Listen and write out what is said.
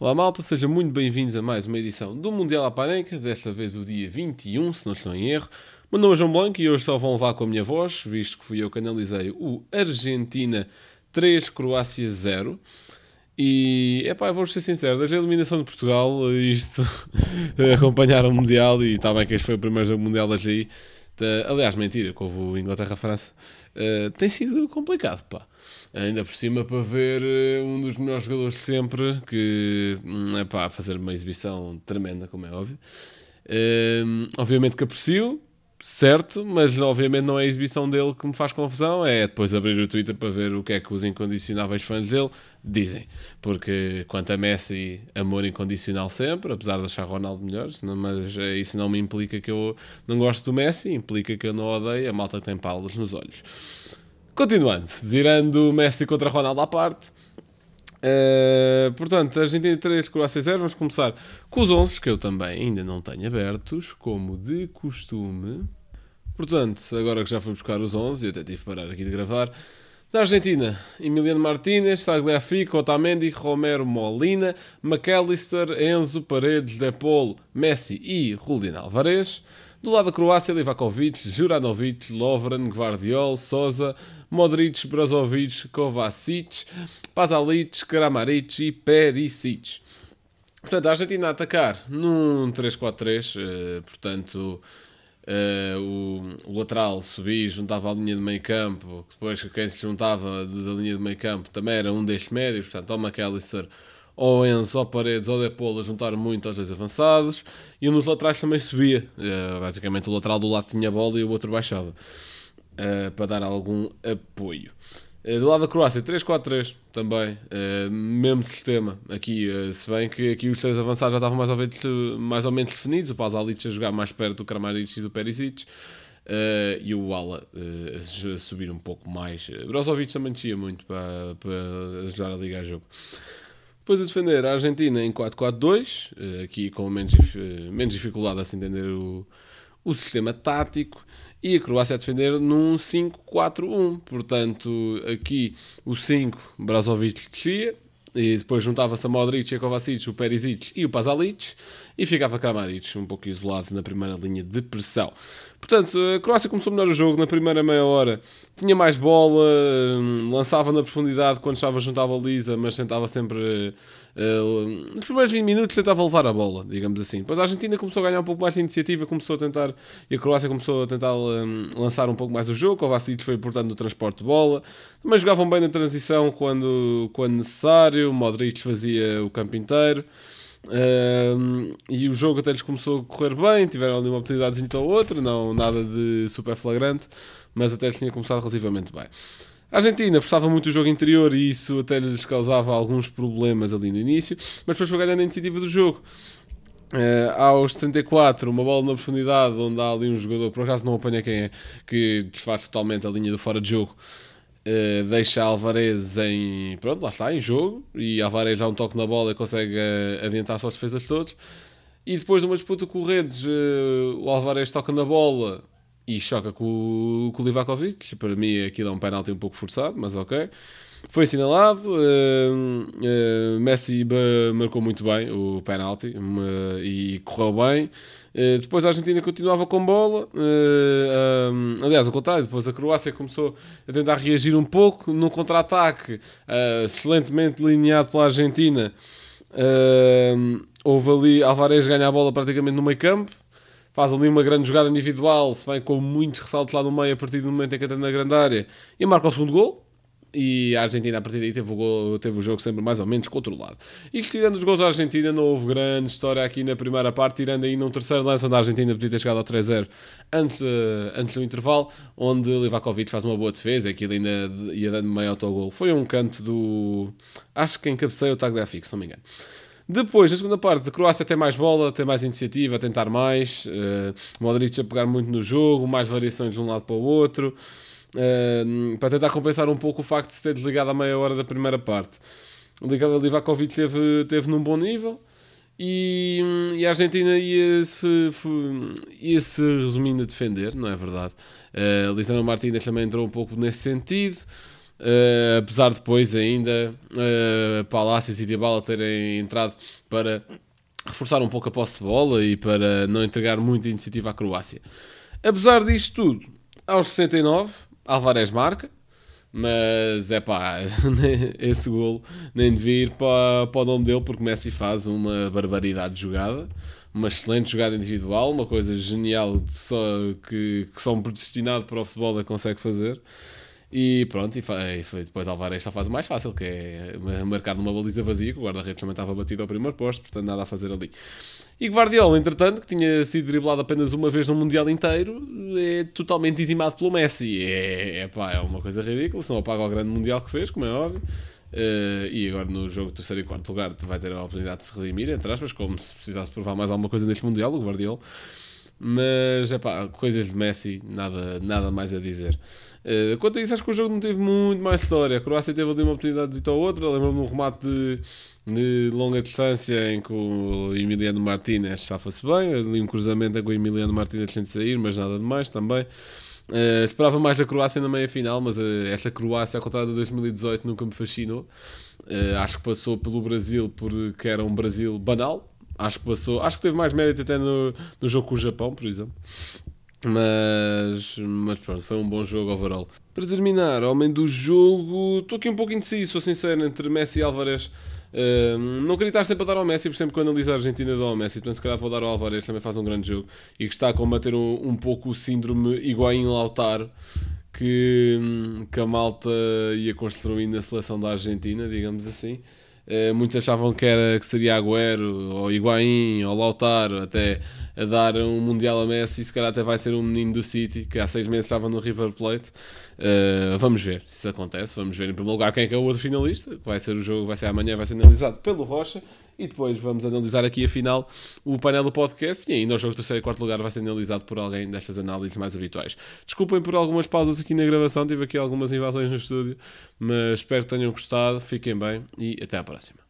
Olá malta, sejam muito bem-vindos a mais uma edição do Mundial à Panenca, desta vez o dia 21, se não estou em erro. Meu nome é João Blanco e hoje só vão levar com a minha voz, visto que fui eu que analisei o Argentina 3, Croácia 0. E, é pá, vou ser sincero, desde a eliminação de Portugal, isto, acompanhar o Mundial, e está bem que este foi o primeiro jogo Mundial da GI, aliás, mentira, que houve Inglaterra-França, uh, tem sido complicado, pá. Ainda por cima para ver uh, um dos melhores jogadores de sempre, que é pá, fazer uma exibição tremenda, como é óbvio. Uh, obviamente que aprecio, certo, mas obviamente não é a exibição dele que me faz confusão, é depois abrir o Twitter para ver o que é que os incondicionáveis fãs dele dizem. Porque quanto a Messi, amor incondicional sempre, apesar de achar Ronaldo melhor, mas isso não me implica que eu não gosto do Messi, implica que eu não odeio a malta que tem palas nos olhos. Continuando, zirando Messi contra Ronaldo à parte. Uh, portanto, Argentina 3, Croácia 0. Vamos começar com os 11 que eu também ainda não tenho abertos, como de costume. Portanto, agora que já fui buscar os 11, e até tive que parar aqui de gravar. Da Argentina, Emiliano Martínez, Tagliafico, Otamendi, Romero Molina, McAllister, Enzo, Paredes, Depol, Messi e Julián Alvarez. Do lado da Croácia, Livakovic, Juranovic, Lovren, Guardiol, Sousa, Modric, Brozovic, Kovacic, Pazalic, Kramaric e Perisic. Portanto, a Argentina a atacar num 3-4-3, uh, portanto, uh, o, o, lateral subia juntava a linha de meio campo, depois quem se juntava da linha de meio campo também era um destes médios, portanto, o McAllister ou Enzo, ou Paredes, ou Depola juntaram muito aos dois avançados e um dos laterais também subia. Uh, basicamente o lateral do lado tinha bola e o outro baixava uh, para dar algum apoio. Uh, do lado da Croácia, 3-4-3 também, mesmo sistema aqui, se bem que aqui os três avançados já estavam mais ou menos, mais ou menos definidos, o Pazalic a jogar mais perto do Kramaric e do Perisic. Uh, e o Ala uh, a subir um pouco mais. Brozovic também descia muito para, para ajudar a ligar jogo. Depois a defender a Argentina em 4-4-2, eh, aqui com menos, eh, menos dificuldade a se entender o, o sistema tático, e a Croácia a defender num 5-4-1. Portanto, aqui o 5, Brazovic descia, e depois juntava-se a Modric, a Kovacic, o Perisic e o Pazalic, e ficava Kramaric um pouco isolado na primeira linha de pressão. Portanto, a Croácia começou melhor o jogo na primeira meia hora. Tinha mais bola, hum, lançava na profundidade quando estava junto à baliza, mas tentava sempre. Uh, nos primeiros 20 minutos tentava levar a bola, digamos assim. Depois a Argentina começou a ganhar um pouco mais de iniciativa, começou a tentar. E a Croácia começou a tentar um, lançar um pouco mais o jogo. Kovacic foi importante no transporte de bola. Mas jogavam bem na transição quando, quando necessário. O Modric fazia o campo inteiro. Um, e o jogo até lhes começou a correr bem, tiveram ali uma oportunidade ou outra, não nada de super flagrante, mas até lhes tinha começado relativamente bem. A Argentina forçava muito o jogo interior e isso até lhes causava alguns problemas ali no início, mas depois foi ganhando a iniciativa do jogo. Uh, aos 34, uma bola na profundidade onde há ali um jogador, por acaso não apanha quem é, que desfaz totalmente a linha do fora de jogo Uh, deixa Alvarez em. Pronto, lá está, em jogo. E Alvarez dá um toque na bola e consegue uh, adiantar suas defesas todos. E depois de uma disputa com o Redes, uh, o Alvarez toca na bola e choca com, com o Livakovic. Para mim aquilo é um penalti um pouco forçado, mas ok. Foi assinalado. Messi marcou muito bem o penalti e correu bem. Eh, depois a Argentina continuava com bola, uh, um, aliás, ao contrário, depois a Croácia começou a tentar reagir um pouco num contra-ataque uh, excelentemente lineado pela Argentina. houve ali Alvarez ganha a bola praticamente no meio campo, faz ali uma grande jogada individual, se bem com muitos ressaltos lá no meio a partir do momento em que entra na grande área e marca o segundo gol. E a Argentina, a partir daí, teve o, gol, teve o jogo sempre mais ou menos controlado. E tirando os gols da Argentina, não houve grande história aqui na primeira parte, tirando ainda um terceiro lance onde a Argentina podia ter chegado ao 3-0 antes, antes do intervalo, onde Livakovic faz uma boa defesa, aquilo ainda ia dando meio autogol. Foi um canto do. Acho que quem cabeceia o Tagliafico, se não me engano. Depois, na segunda parte, a Croácia tem mais bola, tem mais iniciativa, a tentar mais. Uh, Modric a pegar muito no jogo, mais variações de um lado para o outro. Para tentar compensar um pouco o facto de se ter desligado a meia hora da primeira parte. Livakovic teve, teve num bom nível e, e a Argentina ia-se ia -se resumindo a defender, não é verdade? Uh, Lisandro Martínez também entrou um pouco nesse sentido. Uh, apesar de depois ainda uh, Palácios e Dybala terem entrado para reforçar um pouco a posse de bola e para não entregar muita iniciativa à Croácia. Apesar disto tudo, aos 69, Alvarez marca, mas é pá, esse golo nem devia ir para, para o nome dele, porque Messi faz uma barbaridade de jogada, uma excelente jogada individual, uma coisa genial só, que, que só um predestinado para o futebol consegue fazer. E pronto, e foi, foi depois Alvarez só faz o mais fácil, que é marcar numa baliza vazia, que o guarda-redes também estava batido ao primeiro posto, portanto nada a fazer ali. E Guardiola, entretanto, que tinha sido driblado apenas uma vez no Mundial inteiro, é totalmente dizimado pelo Messi. É, é, pá, é uma coisa ridícula, se não apaga o grande Mundial que fez, como é óbvio. Uh, e agora no jogo terceiro e quarto lugar vai ter a oportunidade de se redimir, entre aspas, como se precisasse provar mais alguma coisa neste Mundial, o Guardiola. Mas, é pá, coisas de Messi, nada, nada mais a dizer. Uh, quanto a isso, acho que o jogo não teve muito mais história. A Croácia teve ali uma oportunidade de ou outra. Lembro-me de um remate de, de, longa distância em que o Emiliano Martínez safa-se bem. Ali um cruzamento que o Emiliano Martínez tenta sair, mas nada demais também. Uh, esperava mais da Croácia na meia final, mas uh, esta Croácia, ao contrário de 2018, nunca me fascinou. acho que passou pelo Brasil porque era um Brasil banal, Acho que passou. Acho que teve mais mérito até no, no jogo com o Japão, por exemplo. Mas, mas pronto, foi um bom jogo overall. Para terminar, homem do jogo, estou aqui um pouco indeciso, sou sincero, entre Messi e Álvarez. Uh, não queria estar sempre a dar ao Messi, por sempre que analisar a Argentina dou ao Messi, portanto se calhar vou dar ao Álvarez, também faz um grande jogo e que está a combater um, um pouco o síndrome Higuaín Lautaro que, que a malta ia construindo na seleção da Argentina, digamos assim. Uh, muitos achavam que, era, que seria Agüero, ou Higuaín, ou Lautaro, até a dar um Mundial a Messi, se calhar até vai ser um menino do City, que há seis meses estava no River Plate. Uh, vamos ver se isso acontece, vamos ver em primeiro lugar quem é que é o outro finalista, vai ser o jogo, vai ser amanhã, vai ser analisado pelo Rocha, e depois vamos analisar aqui a final o painel do podcast, e ainda o jogo terceiro e quarto lugar vai ser analisado por alguém destas análises mais habituais. Desculpem por algumas pausas aqui na gravação, tive aqui algumas invasões no estúdio, mas espero que tenham gostado, fiquem bem e até à próxima.